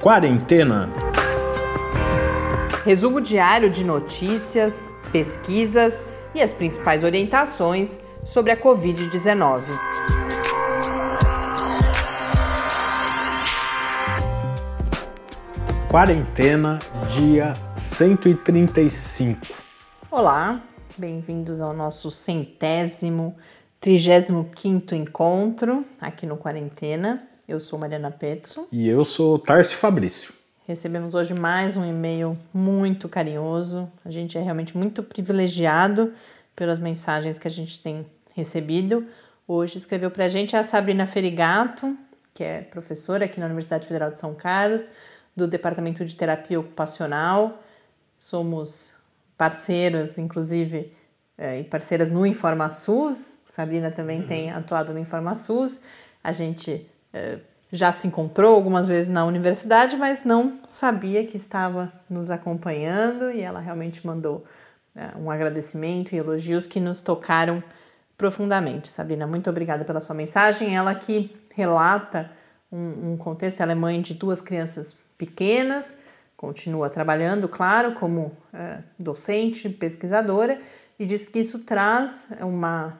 Quarentena. Resumo diário de notícias, pesquisas e as principais orientações sobre a Covid-19. Quarentena, dia 135. Olá, bem-vindos ao nosso centésimo, trigésimo quinto encontro aqui no Quarentena. Eu sou Mariana Petson. E eu sou Tarcio Fabrício. Recebemos hoje mais um e-mail muito carinhoso. A gente é realmente muito privilegiado pelas mensagens que a gente tem recebido. Hoje escreveu para a gente a Sabrina Ferigato, que é professora aqui na Universidade Federal de São Carlos, do Departamento de Terapia Ocupacional. Somos parceiras, inclusive, é, e parceiras no InformaSUS. Sabrina também uhum. tem atuado no InformaSUS. A gente já se encontrou algumas vezes na universidade, mas não sabia que estava nos acompanhando e ela realmente mandou é, um agradecimento e elogios que nos tocaram profundamente. Sabrina, muito obrigada pela sua mensagem. Ela que relata um, um contexto, ela é mãe de duas crianças pequenas, continua trabalhando, claro, como é, docente, pesquisadora, e diz que isso traz uma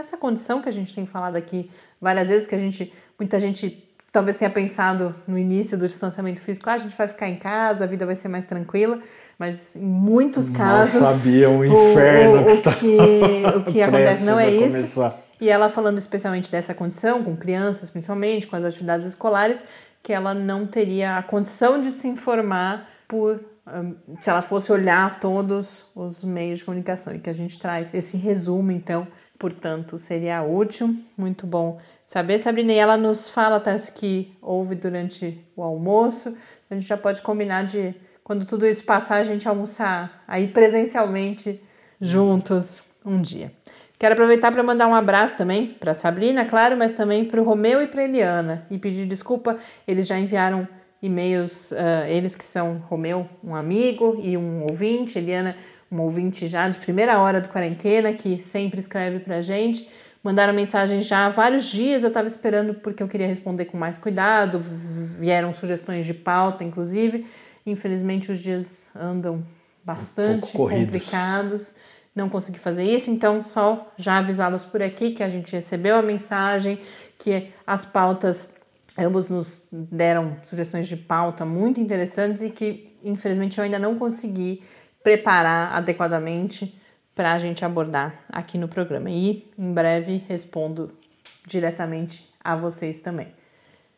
essa condição que a gente tem falado aqui várias vezes, que a gente, muita gente talvez tenha pensado no início do distanciamento físico, ah, a gente vai ficar em casa, a vida vai ser mais tranquila, mas em muitos casos. Não sabia o inferno o, o, que está. O que, o que acontece não é isso. Começar. E ela falando especialmente dessa condição, com crianças principalmente, com as atividades escolares, que ela não teria a condição de se informar por se ela fosse olhar todos os meios de comunicação e que a gente traz esse resumo, então, portanto, seria útil, muito bom saber. Sabrina, e ela nos fala, tá, que houve durante o almoço, a gente já pode combinar de, quando tudo isso passar, a gente almoçar aí presencialmente juntos um dia. Quero aproveitar para mandar um abraço também para Sabrina, claro, mas também para o Romeu e para Eliana e pedir desculpa. Eles já enviaram e-mails, uh, eles que são Romeu, um amigo e um ouvinte, Eliana, um ouvinte já de primeira hora do quarentena, que sempre escreve para a gente. Mandaram mensagem já há vários dias, eu estava esperando porque eu queria responder com mais cuidado, vieram sugestões de pauta, inclusive. Infelizmente, os dias andam bastante um complicados não consegui fazer isso, então só já avisá-los por aqui que a gente recebeu a mensagem, que as pautas, ambos nos deram sugestões de pauta muito interessantes e que infelizmente eu ainda não consegui preparar adequadamente para a gente abordar aqui no programa. E em breve respondo diretamente a vocês também.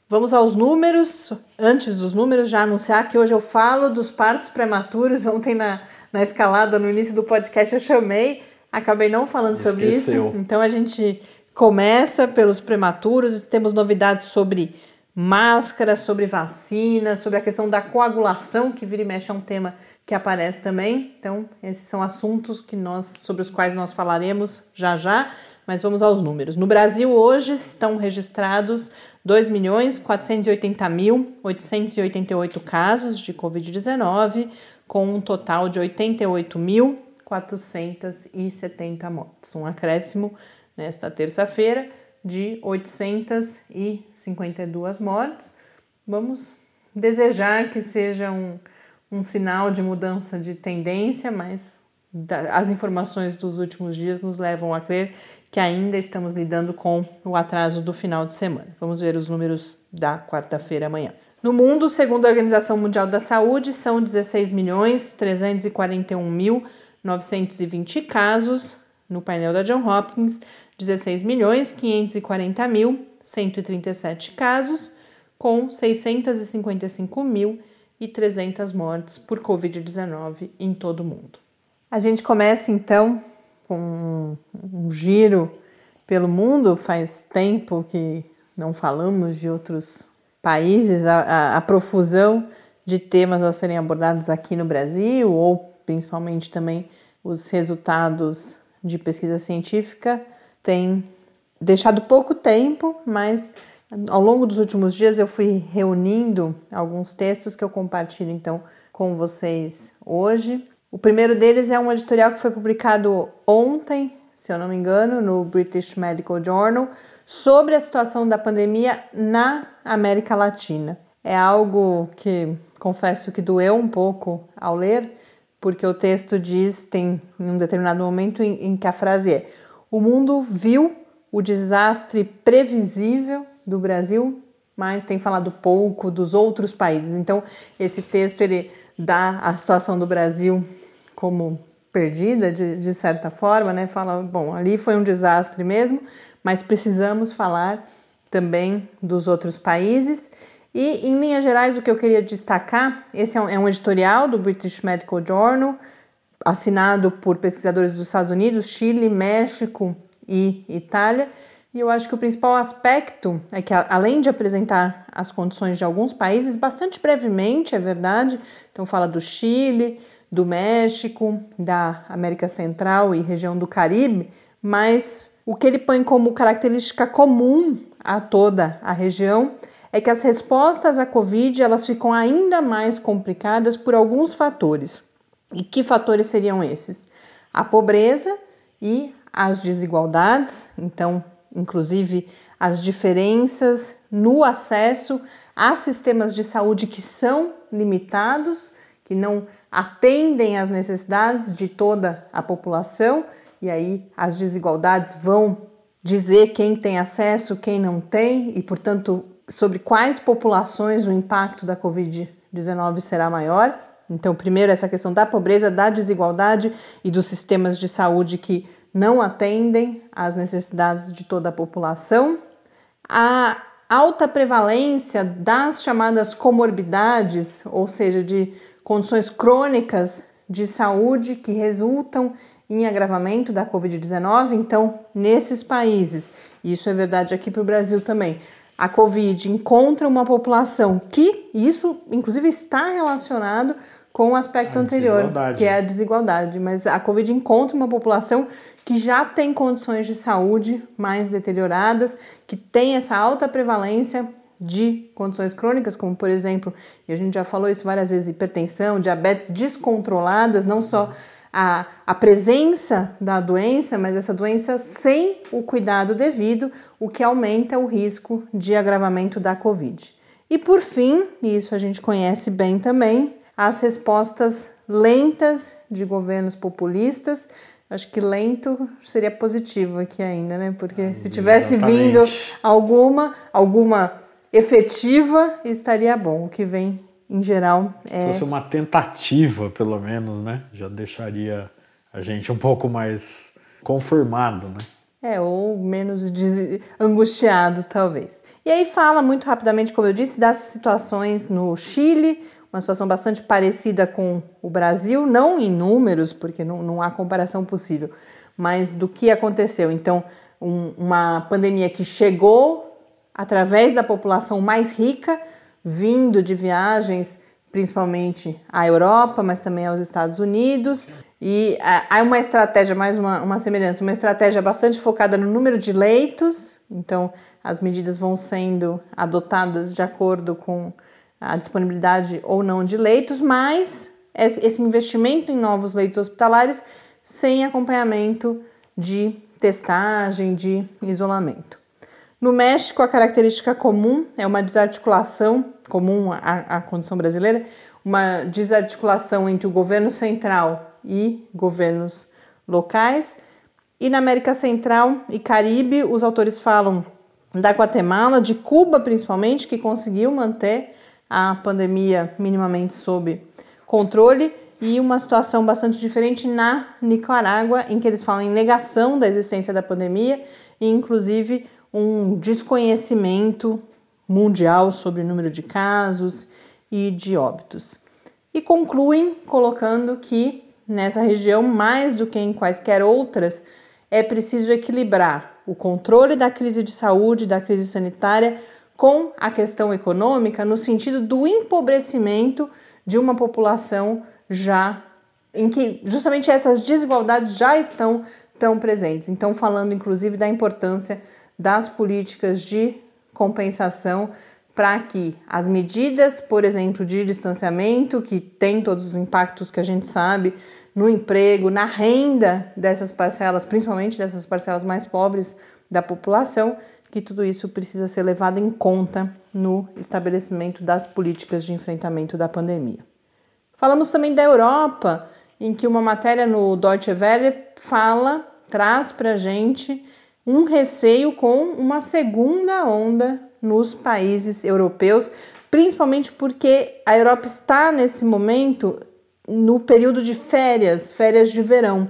Vamos aos números. Antes dos números, já anunciar que hoje eu falo dos partos prematuros. Ontem na na escalada, no início do podcast, eu chamei, acabei não falando Esqueceu. sobre isso. Então a gente começa pelos prematuros, temos novidades sobre máscara, sobre vacina, sobre a questão da coagulação, que vira e mexe é um tema que aparece também. Então, esses são assuntos que nós sobre os quais nós falaremos já já, mas vamos aos números. No Brasil hoje estão registrados 2.480.888 casos de COVID-19, com um total de 88.470 mortes, um acréscimo nesta terça-feira de 852 mortes. Vamos desejar que seja um, um sinal de mudança de tendência, mas as informações dos últimos dias nos levam a crer que ainda estamos lidando com o atraso do final de semana. Vamos ver os números da quarta-feira amanhã. No mundo, segundo a Organização Mundial da Saúde, são 16 milhões 341 mil 920 casos no painel da John Hopkins, 16 milhões 540 mil 137 casos, com 655 mil e 300 mortes por Covid-19 em todo o mundo. A gente começa então com um giro pelo mundo. Faz tempo que não falamos de outros países, a, a, a profusão de temas a serem abordados aqui no Brasil, ou principalmente também os resultados de pesquisa científica, tem deixado pouco tempo, mas ao longo dos últimos dias eu fui reunindo alguns textos que eu compartilho então com vocês hoje. O primeiro deles é um editorial que foi publicado ontem, se eu não me engano, no British Medical Journal, sobre a situação da pandemia na América Latina. É algo que confesso que doeu um pouco ao ler, porque o texto diz, tem em um determinado momento em, em que a frase é: O mundo viu o desastre previsível do Brasil, mas tem falado pouco dos outros países. Então, esse texto ele dá a situação do Brasil como perdida, de, de certa forma, né? Fala, bom, ali foi um desastre mesmo, mas precisamos falar também dos outros países. E, em linhas gerais, o que eu queria destacar: esse é um, é um editorial do British Medical Journal, assinado por pesquisadores dos Estados Unidos, Chile, México e Itália. E eu acho que o principal aspecto é que, além de apresentar as condições de alguns países, bastante brevemente, é verdade, então fala do Chile, do México, da América Central e região do Caribe, mas o que ele põe como característica comum a toda a região é que as respostas à Covid elas ficam ainda mais complicadas por alguns fatores. E que fatores seriam esses? A pobreza e as desigualdades, então, inclusive as diferenças no acesso a sistemas de saúde que são limitados, que não atendem às necessidades de toda a população, e aí as desigualdades vão dizer quem tem acesso, quem não tem, e portanto sobre quais populações o impacto da Covid-19 será maior. Então, primeiro, essa questão da pobreza, da desigualdade e dos sistemas de saúde que não atendem às necessidades de toda a população. A alta prevalência das chamadas comorbidades, ou seja, de condições crônicas de saúde que resultam em agravamento da Covid-19. Então, nesses países, isso é verdade aqui para o Brasil também, a Covid encontra uma população que, isso inclusive está relacionado com o aspecto a anterior, que é a desigualdade, mas a Covid encontra uma população que já tem condições de saúde mais deterioradas, que tem essa alta prevalência de condições crônicas, como por exemplo, e a gente já falou isso várias vezes, hipertensão, diabetes descontroladas, não só a, a presença da doença, mas essa doença sem o cuidado devido, o que aumenta o risco de agravamento da Covid. E por fim, e isso a gente conhece bem também, as respostas lentas de governos populistas. Acho que lento seria positivo aqui ainda, né? Porque se tivesse Exatamente. vindo alguma, alguma efetiva, estaria bom. O que vem em geral. É... Se fosse uma tentativa, pelo menos, né? Já deixaria a gente um pouco mais conformado, né? É, ou menos angustiado, talvez. E aí fala muito rapidamente, como eu disse, das situações no Chile, uma situação bastante parecida com o Brasil, não em números, porque não, não há comparação possível, mas do que aconteceu. Então, um, uma pandemia que chegou através da população mais rica, vindo de viagens principalmente à Europa, mas também aos Estados Unidos. E há uma estratégia, mais uma, uma semelhança, uma estratégia bastante focada no número de leitos, então as medidas vão sendo adotadas de acordo com a disponibilidade ou não de leitos, mas esse investimento em novos leitos hospitalares sem acompanhamento de testagem, de isolamento. No México, a característica comum é uma desarticulação, comum à, à condição brasileira, uma desarticulação entre o governo central e governos locais. E na América Central e Caribe, os autores falam da Guatemala, de Cuba principalmente, que conseguiu manter a pandemia minimamente sob controle, e uma situação bastante diferente na Nicarágua, em que eles falam em negação da existência da pandemia e, inclusive, um desconhecimento mundial sobre o número de casos e de óbitos. E concluem colocando que nessa região, mais do que em quaisquer outras, é preciso equilibrar o controle da crise de saúde, da crise sanitária, com a questão econômica, no sentido do empobrecimento de uma população já em que justamente essas desigualdades já estão tão presentes. Então, falando inclusive da importância das políticas de compensação para que as medidas, por exemplo, de distanciamento, que tem todos os impactos que a gente sabe no emprego, na renda dessas parcelas, principalmente dessas parcelas mais pobres da população, que tudo isso precisa ser levado em conta no estabelecimento das políticas de enfrentamento da pandemia. Falamos também da Europa, em que uma matéria no Deutsche Welle fala, traz para a gente um receio com uma segunda onda nos países europeus, principalmente porque a Europa está nesse momento no período de férias, férias de verão.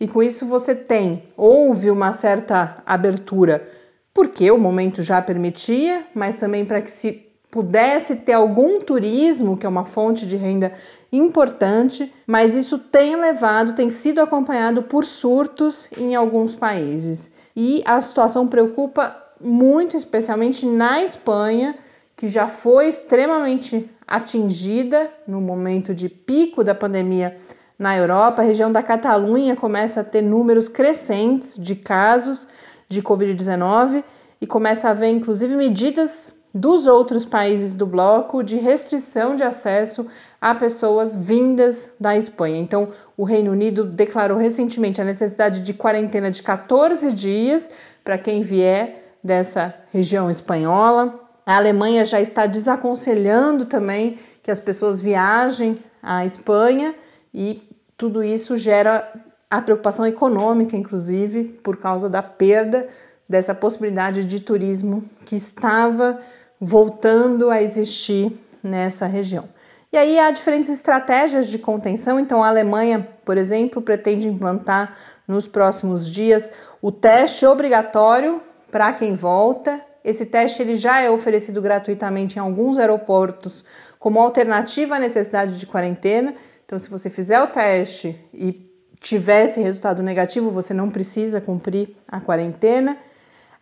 E com isso você tem, houve uma certa abertura, porque o momento já permitia, mas também para que se pudesse ter algum turismo, que é uma fonte de renda importante, mas isso tem levado, tem sido acompanhado por surtos em alguns países. E a situação preocupa muito, especialmente na Espanha, que já foi extremamente atingida no momento de pico da pandemia na Europa. A região da Catalunha começa a ter números crescentes de casos de Covid-19 e começa a haver, inclusive, medidas dos outros países do bloco de restrição de acesso a pessoas vindas da Espanha. Então, o Reino Unido declarou recentemente a necessidade de quarentena de 14 dias para quem vier dessa região espanhola. A Alemanha já está desaconselhando também que as pessoas viajem à Espanha e tudo isso gera a preocupação econômica, inclusive, por causa da perda dessa possibilidade de turismo que estava voltando a existir nessa região. E aí há diferentes estratégias de contenção. Então, a Alemanha, por exemplo, pretende implantar nos próximos dias o teste obrigatório para quem volta. Esse teste ele já é oferecido gratuitamente em alguns aeroportos como alternativa à necessidade de quarentena. Então, se você fizer o teste e tiver esse resultado negativo, você não precisa cumprir a quarentena.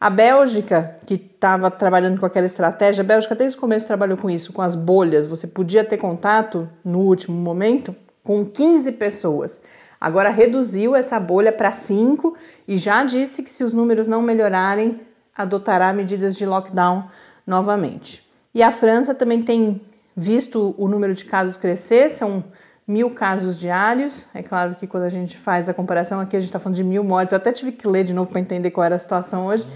A Bélgica, que estava trabalhando com aquela estratégia, a Bélgica desde o começo trabalhou com isso, com as bolhas. Você podia ter contato no último momento com 15 pessoas. Agora reduziu essa bolha para 5 e já disse que se os números não melhorarem, adotará medidas de lockdown novamente. E a França também tem visto o número de casos crescer, são mil casos diários. É claro que quando a gente faz a comparação aqui, a gente está falando de mil mortes. Eu até tive que ler de novo para entender qual era a situação hoje.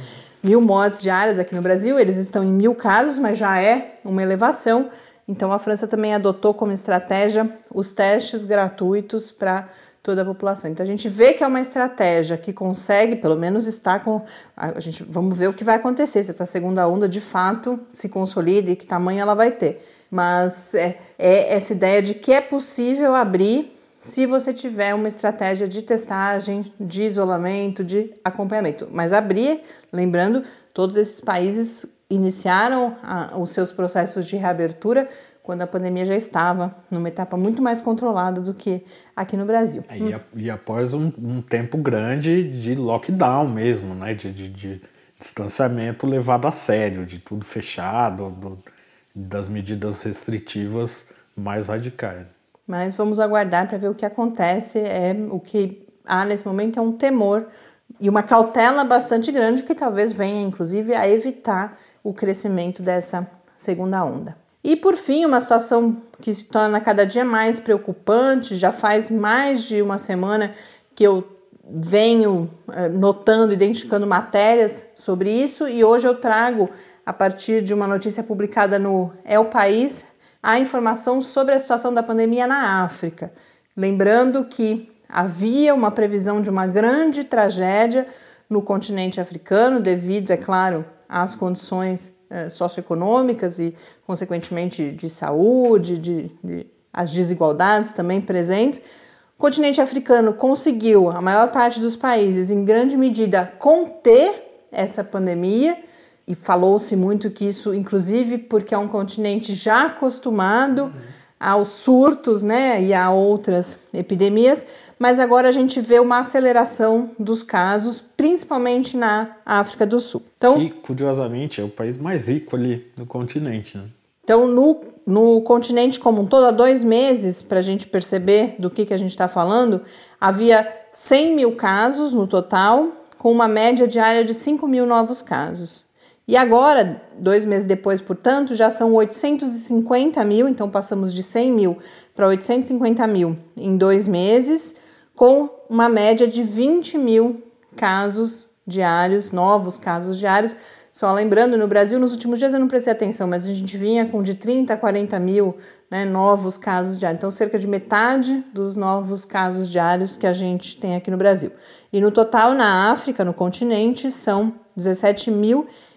Mil mortes diárias aqui no Brasil, eles estão em mil casos, mas já é uma elevação. Então a França também adotou como estratégia os testes gratuitos para toda a população. Então a gente vê que é uma estratégia que consegue, pelo menos está com a gente vamos ver o que vai acontecer se essa segunda onda de fato se consolida e que tamanho ela vai ter mas é, é essa ideia de que é possível abrir se você tiver uma estratégia de testagem, de isolamento, de acompanhamento. Mas abrir, lembrando, todos esses países iniciaram a, os seus processos de reabertura quando a pandemia já estava numa etapa muito mais controlada do que aqui no Brasil. É, e, e, após um, um, tempo grande de lockdown mesmo, né? De, de, de, distanciamento levado a sério, de tudo fechado, do, das medidas restritivas mais radicais. Mas vamos aguardar para ver o que acontece. É o que há nesse momento é um temor e uma cautela bastante grande que talvez venha, inclusive, a evitar o crescimento dessa segunda onda. E por fim, uma situação que se torna cada dia mais preocupante, já faz mais de uma semana que eu venho eh, notando, identificando matérias sobre isso, e hoje eu trago a partir de uma notícia publicada no É o País, a informação sobre a situação da pandemia na África. Lembrando que havia uma previsão de uma grande tragédia no continente africano, devido, é claro, às condições eh, socioeconômicas e, consequentemente, de saúde, de, de, as desigualdades também presentes. O continente africano conseguiu, a maior parte dos países, em grande medida, conter essa pandemia e falou-se muito que isso, inclusive, porque é um continente já acostumado uhum. Aos surtos, né, e a outras epidemias, mas agora a gente vê uma aceleração dos casos, principalmente na África do Sul. Então, que, curiosamente, é o país mais rico ali no continente, né? Então, no, no continente como um todo, há dois meses, para a gente perceber do que, que a gente está falando, havia 100 mil casos no total, com uma média diária de 5 mil novos casos. E agora, dois meses depois, portanto, já são 850 mil, então passamos de 100 mil para 850 mil em dois meses, com uma média de 20 mil casos diários, novos casos diários. Só lembrando, no Brasil, nos últimos dias eu não prestei atenção, mas a gente vinha com de 30 a 40 mil né, novos casos diários. Então, cerca de metade dos novos casos diários que a gente tem aqui no Brasil. E no total, na África, no continente, são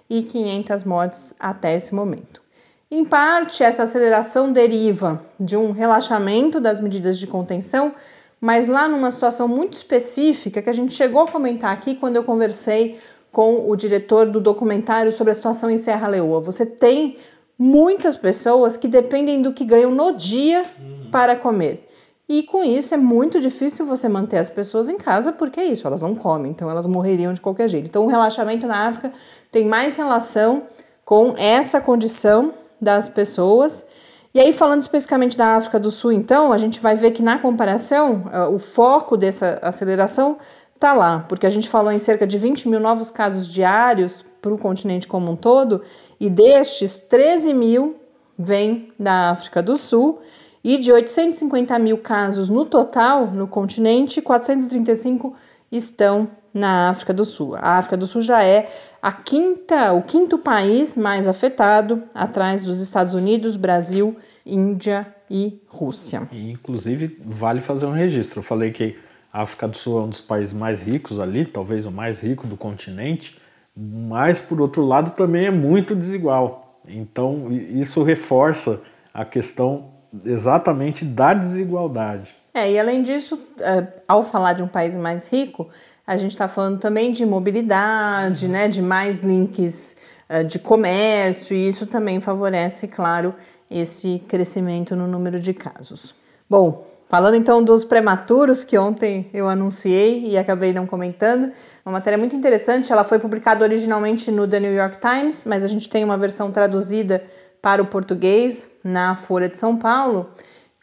17.500 mortes até esse momento. Em parte, essa aceleração deriva de um relaxamento das medidas de contenção, mas lá numa situação muito específica que a gente chegou a comentar aqui quando eu conversei com o diretor do documentário sobre a situação em Serra Leoa. Você tem muitas pessoas que dependem do que ganham no dia para comer. E com isso é muito difícil você manter as pessoas em casa, porque é isso, elas não comem, então elas morreriam de qualquer jeito. Então o relaxamento na África tem mais relação com essa condição das pessoas. E aí, falando especificamente da África do Sul, então, a gente vai ver que na comparação, eh, o foco dessa aceleração está lá, porque a gente falou em cerca de 20 mil novos casos diários para o continente como um todo, e destes, 13 mil vêm da África do Sul, e de 850 mil casos no total no continente, 435 estão na África do Sul. A África do Sul já é a quinta, o quinto país mais afetado, atrás dos Estados Unidos, Brasil, Índia e Rússia. E, inclusive, vale fazer um registro. Eu falei que a África do Sul é um dos países mais ricos ali, talvez o mais rico do continente, mas, por outro lado, também é muito desigual. Então, isso reforça a questão exatamente da desigualdade. É, e além disso, é, ao falar de um país mais rico, a gente está falando também de mobilidade, né, de mais links uh, de comércio, e isso também favorece, claro, esse crescimento no número de casos. Bom, falando então dos prematuros, que ontem eu anunciei e acabei não comentando, uma matéria muito interessante, ela foi publicada originalmente no The New York Times, mas a gente tem uma versão traduzida para o português na Folha de São Paulo,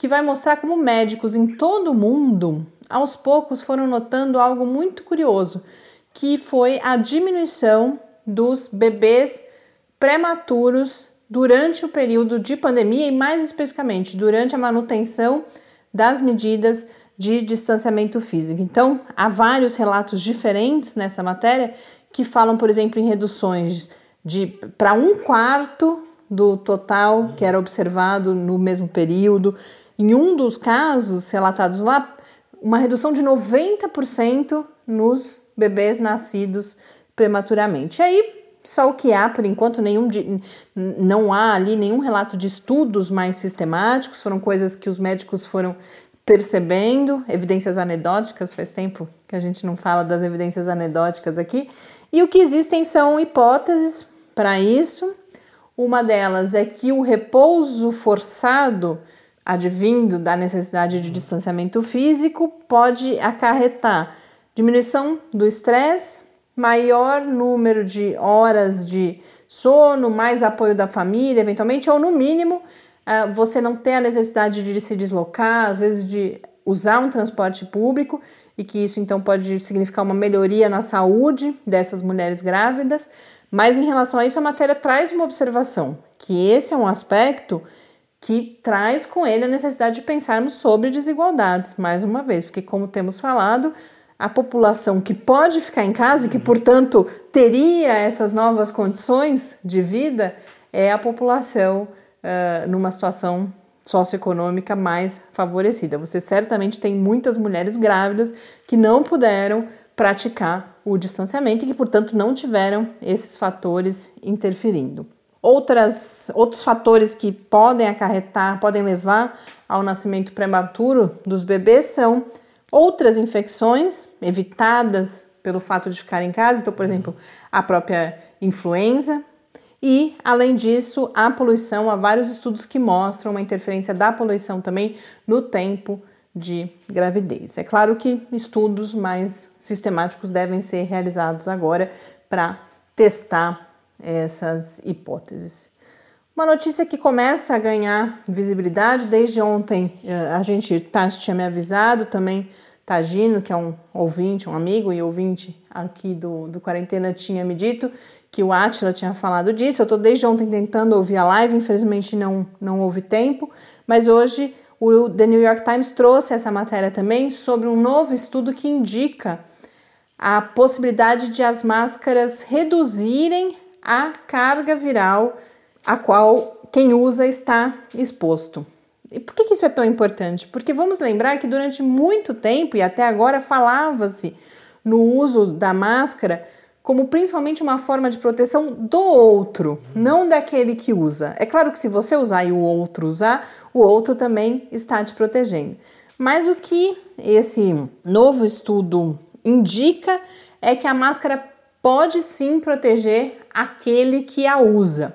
que vai mostrar como médicos em todo o mundo aos poucos foram notando algo muito curioso, que foi a diminuição dos bebês prematuros durante o período de pandemia e, mais especificamente, durante a manutenção das medidas de distanciamento físico. Então, há vários relatos diferentes nessa matéria que falam, por exemplo, em reduções de para um quarto do total que era observado no mesmo período. Em um dos casos relatados lá, uma redução de 90% nos bebês nascidos prematuramente. E aí, só o que há por enquanto, nenhum de, não há ali nenhum relato de estudos mais sistemáticos, foram coisas que os médicos foram percebendo, evidências anedóticas, faz tempo que a gente não fala das evidências anedóticas aqui. E o que existem são hipóteses para isso. Uma delas é que o repouso forçado advindo da necessidade de distanciamento físico pode acarretar diminuição do estresse, maior número de horas de sono, mais apoio da família, eventualmente, ou no mínimo, ah, você não ter a necessidade de se deslocar, às vezes de usar um transporte público, e que isso então pode significar uma melhoria na saúde dessas mulheres grávidas. Mas em relação a isso, a matéria traz uma observação, que esse é um aspecto que traz com ele a necessidade de pensarmos sobre desigualdades, mais uma vez, porque, como temos falado, a população que pode ficar em casa e que, portanto, teria essas novas condições de vida é a população uh, numa situação socioeconômica mais favorecida. Você certamente tem muitas mulheres grávidas que não puderam praticar o distanciamento e que, portanto, não tiveram esses fatores interferindo. Outras, outros fatores que podem acarretar, podem levar ao nascimento prematuro dos bebês são outras infecções evitadas pelo fato de ficar em casa, então, por exemplo, a própria influenza. E, além disso, a poluição, há vários estudos que mostram uma interferência da poluição também no tempo de gravidez. É claro que estudos mais sistemáticos devem ser realizados agora para testar essas hipóteses. Uma notícia que começa a ganhar visibilidade desde ontem, eh, a gente, Tarso tinha me avisado, também Tagino, que é um ouvinte, um amigo e ouvinte aqui do, do Quarentena, tinha me dito que o Atila tinha falado disso. Eu estou desde ontem tentando ouvir a live, infelizmente não, não houve tempo, mas hoje o The New York Times trouxe essa matéria também sobre um novo estudo que indica a possibilidade de as máscaras reduzirem a carga viral a qual quem usa está exposto. E por que isso é tão importante? Porque vamos lembrar que durante muito tempo e até agora falava-se no uso da máscara como principalmente uma forma de proteção do outro, não daquele que usa. É claro que se você usar e o outro usar, o outro também está te protegendo. Mas o que esse novo estudo indica é que a máscara pode sim proteger aquele que a usa.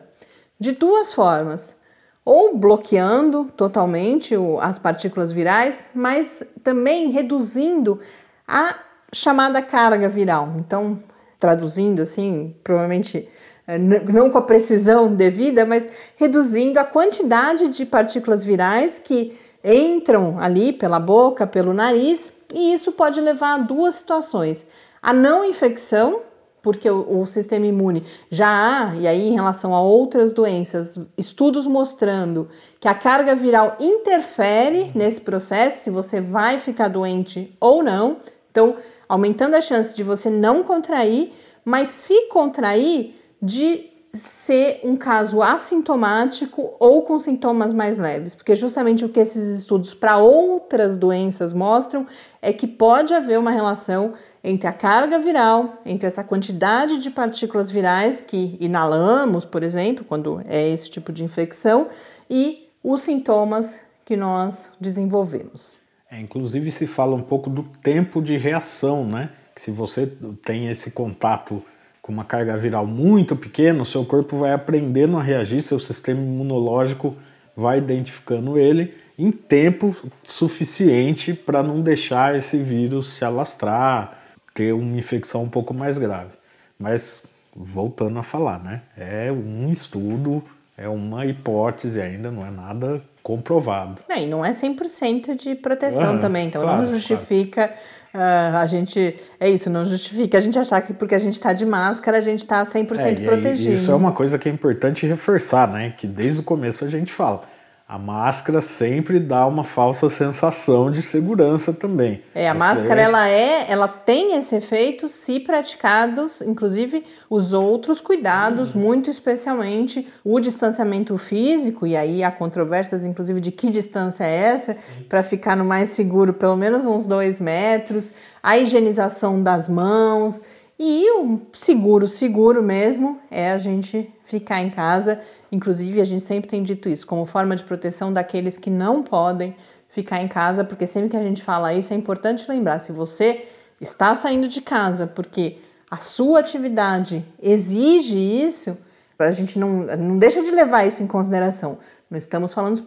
De duas formas. Ou bloqueando totalmente as partículas virais, mas também reduzindo a chamada carga viral. Então, traduzindo assim, provavelmente eh, não com a precisão devida, mas reduzindo a quantidade de partículas virais que entram ali pela boca, pelo nariz, e isso pode levar a duas situações: a não infecção, porque o, o, sistema imune já há, e aí em relação a outras doenças, estudos mostrando que a carga viral interfere nesse processo, se você vai ficar doente ou não. Então, aumentando a chance de você não contrair, mas se contrair, de ser um caso assintomático ou com sintomas mais leves, porque justamente o que esses estudos para outras doenças mostram é que pode haver uma relação entre a carga viral, entre essa quantidade de partículas virais que inalamos, por exemplo, quando é esse tipo de infecção, e os sintomas que nós desenvolvemos. É, inclusive se fala um pouco do tempo de reação, né? Que se você tem esse contato com uma carga viral muito pequena, o seu corpo vai aprendendo a reagir, seu sistema imunológico vai identificando ele em tempo suficiente para não deixar esse vírus se alastrar, ter uma infecção um pouco mais grave. Mas voltando a falar, né? É um estudo, é uma hipótese ainda, não é nada comprovado. É, e não é 100% de proteção uhum, também, então claro, não justifica claro. uh, a gente. É isso, não justifica a gente achar que porque a gente está de máscara a gente está 100% é, protegido. Isso é uma coisa que é importante reforçar, né? Que desde o começo a gente fala a máscara sempre dá uma falsa sensação de segurança também. É, a Você máscara é... ela é, ela tem esse efeito se praticados, inclusive os outros cuidados, uhum. muito especialmente o distanciamento físico e aí há controvérsias, inclusive de que distância é essa para ficar no mais seguro, pelo menos uns dois metros, a higienização das mãos e o seguro, seguro mesmo é a gente ficar em casa. Inclusive, a gente sempre tem dito isso como forma de proteção daqueles que não podem ficar em casa, porque sempre que a gente fala isso é importante lembrar: se você está saindo de casa porque a sua atividade exige isso, a gente não, não deixa de levar isso em consideração. Nós estamos falando,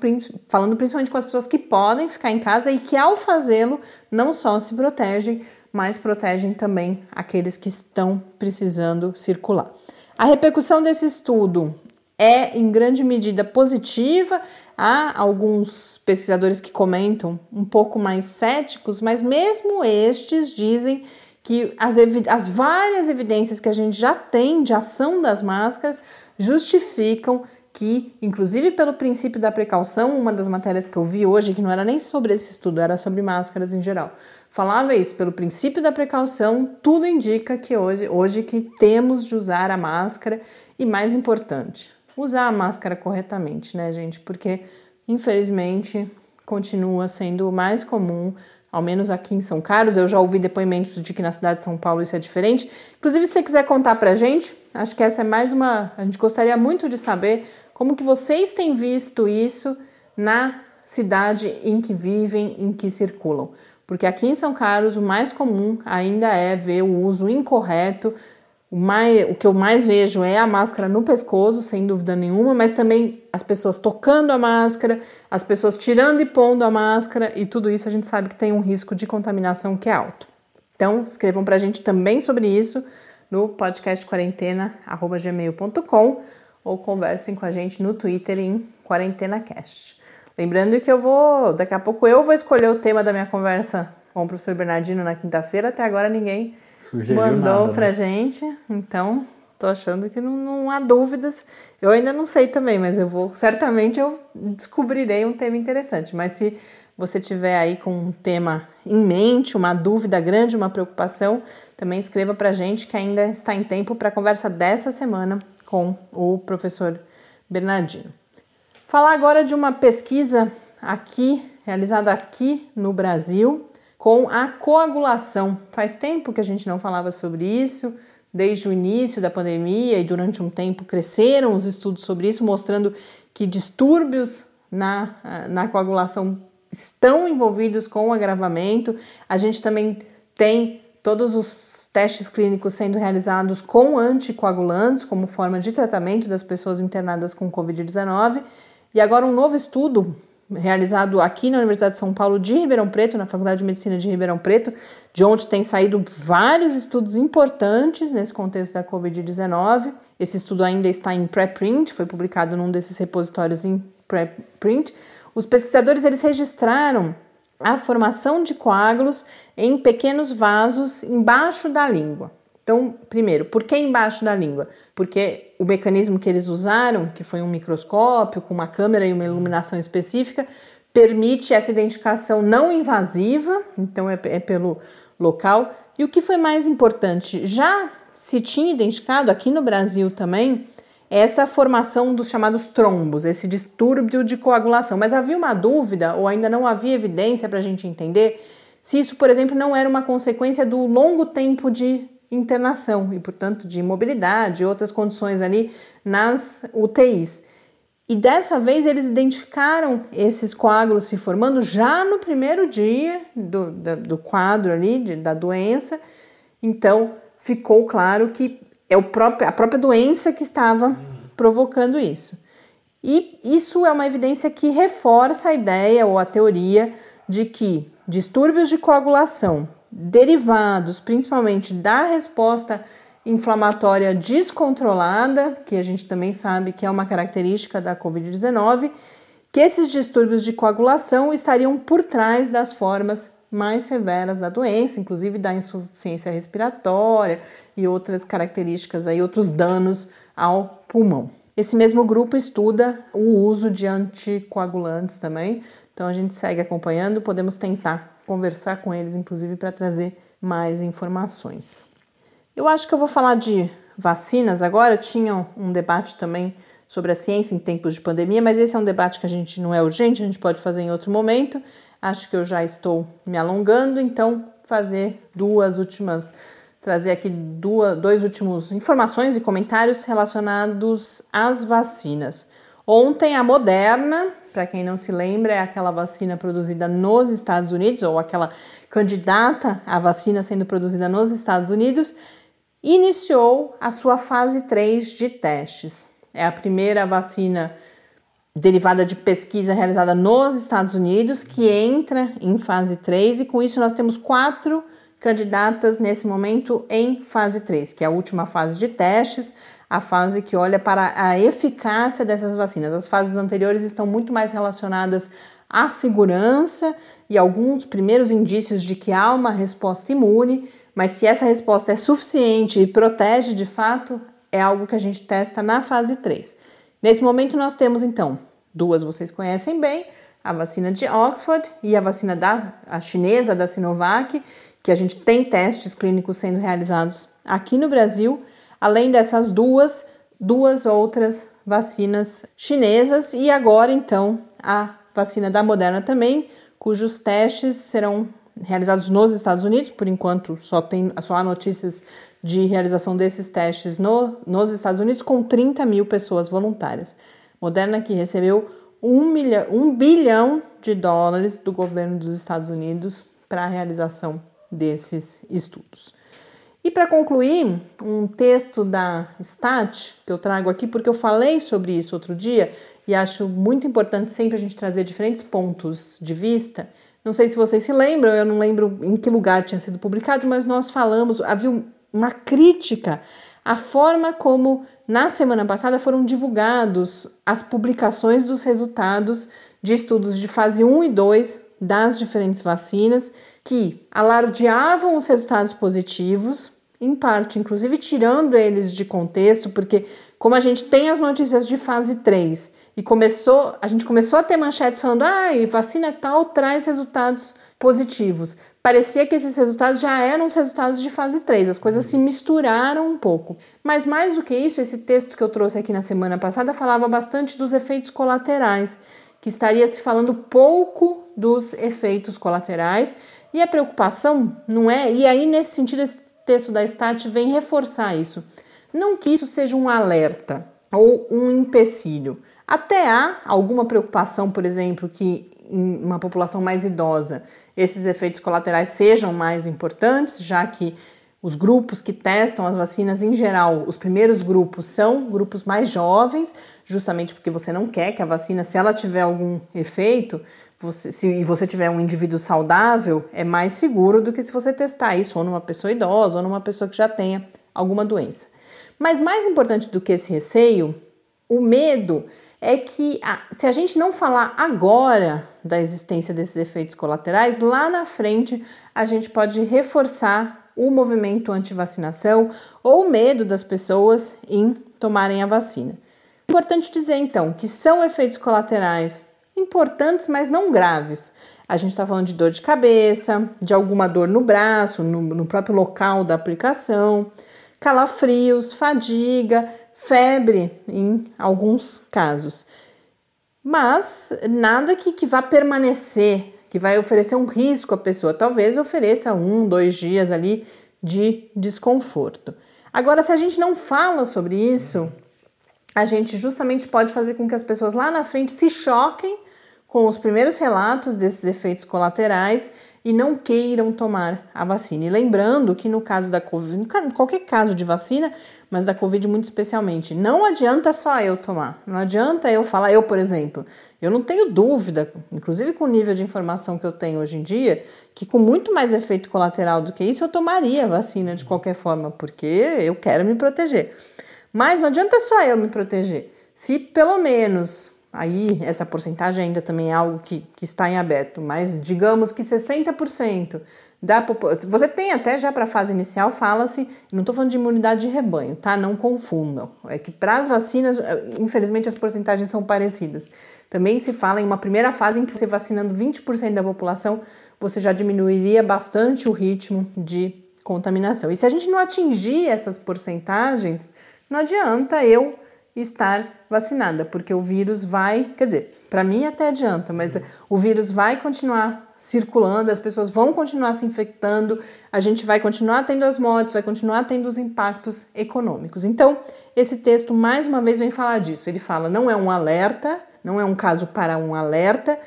falando principalmente com as pessoas que podem ficar em casa e que, ao fazê-lo, não só se protegem, mas protegem também aqueles que estão precisando circular. A repercussão desse estudo é em grande medida positiva. Há alguns pesquisadores que comentam um pouco mais céticos, mas mesmo estes dizem que as, as várias evidências que a gente já tem de ação das máscaras justificam que, inclusive pelo princípio da precaução, uma das matérias que eu vi hoje, que não era nem sobre esse estudo, era sobre máscaras em geral, falava isso, pelo princípio da precaução, tudo indica que hoje, hoje que temos de usar a máscara e mais importante, usar a máscara corretamente, né, gente? Porque infelizmente continua sendo mais comum, ao menos aqui em São Carlos. Eu já ouvi depoimentos de que na cidade de São Paulo isso é diferente. Inclusive, se você quiser contar pra gente, acho que essa é mais uma. A gente gostaria muito de saber como que vocês têm visto isso na cidade em que vivem, em que circulam. Porque aqui em São Carlos o mais comum ainda é ver o uso incorreto. O, mais, o que eu mais vejo é a máscara no pescoço, sem dúvida nenhuma, mas também as pessoas tocando a máscara, as pessoas tirando e pondo a máscara, e tudo isso a gente sabe que tem um risco de contaminação que é alto. Então, escrevam para a gente também sobre isso no podcast quarentena@gmail.com ou conversem com a gente no Twitter em QuarentenaCast. Lembrando que eu vou, daqui a pouco eu vou escolher o tema da minha conversa com o professor Bernardino na quinta-feira. Até agora ninguém Sugeriu mandou nada, pra né? gente. Então, tô achando que não, não há dúvidas. Eu ainda não sei também, mas eu vou, certamente eu descobrirei um tema interessante. Mas se você tiver aí com um tema em mente, uma dúvida grande, uma preocupação, também escreva para a gente que ainda está em tempo para a conversa dessa semana com o professor Bernardino. Falar agora de uma pesquisa aqui, realizada aqui no Brasil, com a coagulação. Faz tempo que a gente não falava sobre isso, desde o início da pandemia e durante um tempo cresceram os estudos sobre isso, mostrando que distúrbios na, na coagulação estão envolvidos com o agravamento. A gente também tem todos os testes clínicos sendo realizados com anticoagulantes como forma de tratamento das pessoas internadas com Covid-19. E agora um novo estudo realizado aqui na Universidade de São Paulo de Ribeirão Preto, na Faculdade de Medicina de Ribeirão Preto, de onde tem saído vários estudos importantes nesse contexto da Covid-19. Esse estudo ainda está em preprint, foi publicado num desses repositórios em preprint. Os pesquisadores eles registraram a formação de coágulos em pequenos vasos embaixo da língua. Então, primeiro, por que embaixo da língua? Porque o mecanismo que eles usaram, que foi um microscópio com uma câmera e uma iluminação específica, permite essa identificação não invasiva, então é, é pelo local. E o que foi mais importante, já se tinha identificado aqui no Brasil também essa formação dos chamados trombos, esse distúrbio de coagulação. Mas havia uma dúvida, ou ainda não havia evidência para a gente entender, se isso, por exemplo, não era uma consequência do longo tempo de internação e, portanto, de imobilidade e outras condições ali nas UTIs. E dessa vez eles identificaram esses coágulos se formando já no primeiro dia do, do, do quadro ali, de, da doença. Então ficou claro que é o próprio, a própria doença que estava provocando isso. E isso é uma evidência que reforça a ideia ou a teoria de que distúrbios de coagulação derivados principalmente da resposta inflamatória descontrolada, que a gente também sabe que é uma característica da COVID-19, que esses distúrbios de coagulação estariam por trás das formas mais severas da doença, inclusive da insuficiência respiratória e outras características aí, outros danos ao pulmão. Esse mesmo grupo estuda o uso de anticoagulantes também, então a gente segue acompanhando, podemos tentar conversar com eles, inclusive, para trazer mais informações. Eu acho que eu vou falar de vacinas agora. Tinha um debate também sobre a ciência em tempos de pandemia, mas esse é um debate que a gente não é urgente, a gente pode fazer em outro momento. Acho que eu já estou me alongando, então fazer duas últimas, trazer aqui duas, dois últimos informações e comentários relacionados às vacinas. Ontem a Moderna, para quem não se lembra, é aquela vacina produzida nos Estados Unidos ou aquela candidata à vacina sendo produzida nos Estados Unidos, iniciou a sua fase 3 de testes. É a primeira vacina derivada de pesquisa realizada nos Estados Unidos, que entra em fase 3, e com isso nós temos quatro candidatas nesse momento em fase 3, que é a última fase de testes, a fase que olha para a eficácia dessas vacinas. As fases anteriores estão muito mais relacionadas à segurança e alguns primeiros indícios de que há uma resposta imune, mas se essa resposta é suficiente e protege de fato, é algo que a gente testa na fase 3. Nesse momento, nós temos então duas vocês conhecem bem, a vacina de Oxford e a vacina da a chinesa da Sinovac, que a gente tem testes clínicos sendo realizados aqui no Brasil. Além dessas duas, duas outras vacinas chinesas e agora então a vacina da Moderna também, cujos testes serão realizados nos Estados Unidos, por enquanto só tem só há notícias de realização desses testes no, nos Estados Unidos com 30 mil pessoas voluntárias. Moderna que recebeu um, milhão, um bilhão de dólares do governo dos Estados Unidos para a realização desses estudos. E para concluir, um texto da Stat que eu trago aqui, porque eu falei sobre isso outro dia e acho muito importante sempre a gente trazer diferentes pontos de vista. Não sei se vocês se lembram, eu não lembro em que lugar tinha sido publicado, mas nós falamos, havia uma crítica à forma como na semana passada foram divulgados as publicações dos resultados de estudos de fase 1 e 2 das diferentes vacinas que alardeavam os resultados positivos em parte, inclusive tirando eles de contexto, porque como a gente tem as notícias de fase 3 e começou, a gente começou a ter manchetes falando: "Ah, vacina tal traz resultados positivos". Parecia que esses resultados já eram os resultados de fase 3, as coisas se misturaram um pouco. Mas mais do que isso, esse texto que eu trouxe aqui na semana passada falava bastante dos efeitos colaterais, que estaria se falando pouco dos efeitos colaterais, e a preocupação não é, e aí nesse sentido esse texto da Stat vem reforçar isso. Não que isso seja um alerta ou um empecilho. Até há alguma preocupação, por exemplo, que em uma população mais idosa esses efeitos colaterais sejam mais importantes, já que os grupos que testam as vacinas, em geral, os primeiros grupos são grupos mais jovens, justamente porque você não quer que a vacina, se ela tiver algum efeito, você, se você tiver um indivíduo saudável, é mais seguro do que se você testar isso ou numa pessoa idosa ou numa pessoa que já tenha alguma doença. Mas mais importante do que esse receio, o medo é que se a gente não falar agora da existência desses efeitos colaterais, lá na frente a gente pode reforçar o movimento anti-vacinação ou o medo das pessoas em tomarem a vacina. Importante dizer então que são efeitos colaterais importantes, mas não graves. A gente está falando de dor de cabeça, de alguma dor no braço, no, no próprio local da aplicação, calafrios, fadiga, febre em alguns casos. Mas nada que, que vá permanecer, que vai oferecer um risco à pessoa. Talvez ofereça um, dois dias ali de desconforto. Agora, se a gente não fala sobre isso, a gente justamente pode fazer com que as pessoas lá na frente se choquem com os primeiros relatos desses efeitos colaterais e não queiram tomar a vacina. E lembrando que no caso da Covid, qualquer caso de vacina, mas da Covid muito especialmente, não adianta só eu tomar. Não adianta eu falar, eu, por exemplo, eu não tenho dúvida, inclusive com o nível de informação que eu tenho hoje em dia, que com muito mais efeito colateral do que isso, eu tomaria a vacina de qualquer forma, porque eu quero me proteger. Mas não adianta só eu me proteger. Se pelo menos Aí essa porcentagem ainda também é algo que, que está em aberto, mas digamos que 60% da população. Você tem até já para a fase inicial, fala-se, não estou falando de imunidade de rebanho, tá? Não confundam. É que para as vacinas, eh, infelizmente, as porcentagens são parecidas. Também se fala em uma primeira fase em que você vacinando 20% da população, você já diminuiria bastante o ritmo de contaminação. E se a gente não atingir essas porcentagens, não adianta eu estar vacinada, porque o vírus vai, quer dizer, para mim até adianta, mas o vírus vai continuar circulando, as pessoas vão continuar se infectando, a gente vai continuar tendo as mortes, vai continuar tendo os impactos econômicos. Então, esse texto mais uma vez vem falar disso. Ele fala, não é um alerta, não é um caso para um alerta,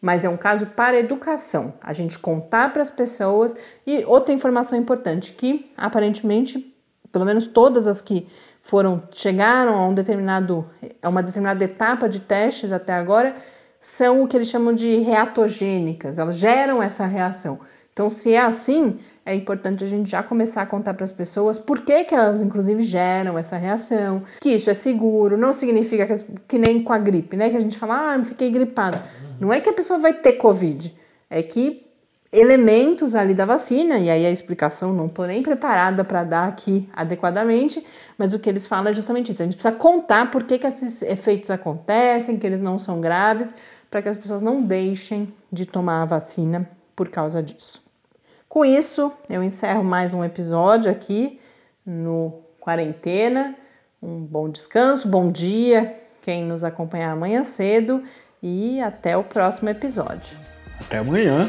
mas é um caso para educação. A gente contar para as pessoas e outra informação importante que aparentemente, pelo menos todas as que foram chegaram a um determinado a uma determinada etapa de testes até agora são o que eles chamam de reatogênicas, elas geram essa reação. Então, se é assim, é importante a gente já começar a contar para as pessoas por que, que elas, inclusive, geram essa reação, que isso é seguro, não significa que, que nem com a gripe, né? Que a gente fala, ah, fiquei gripado. Não é que a pessoa vai ter Covid, é que elementos ali da vacina, e aí a explicação não estou nem preparada para dar aqui adequadamente, mas o que eles falam é justamente isso. A gente precisa contar por que, que esses efeitos acontecem, que eles não são graves, para que as pessoas não deixem de tomar a vacina por causa disso. Com isso, eu encerro mais um episódio aqui no Quarentena. Um bom descanso, bom dia, quem nos acompanhar amanhã cedo e até o próximo episódio. Até amanhã.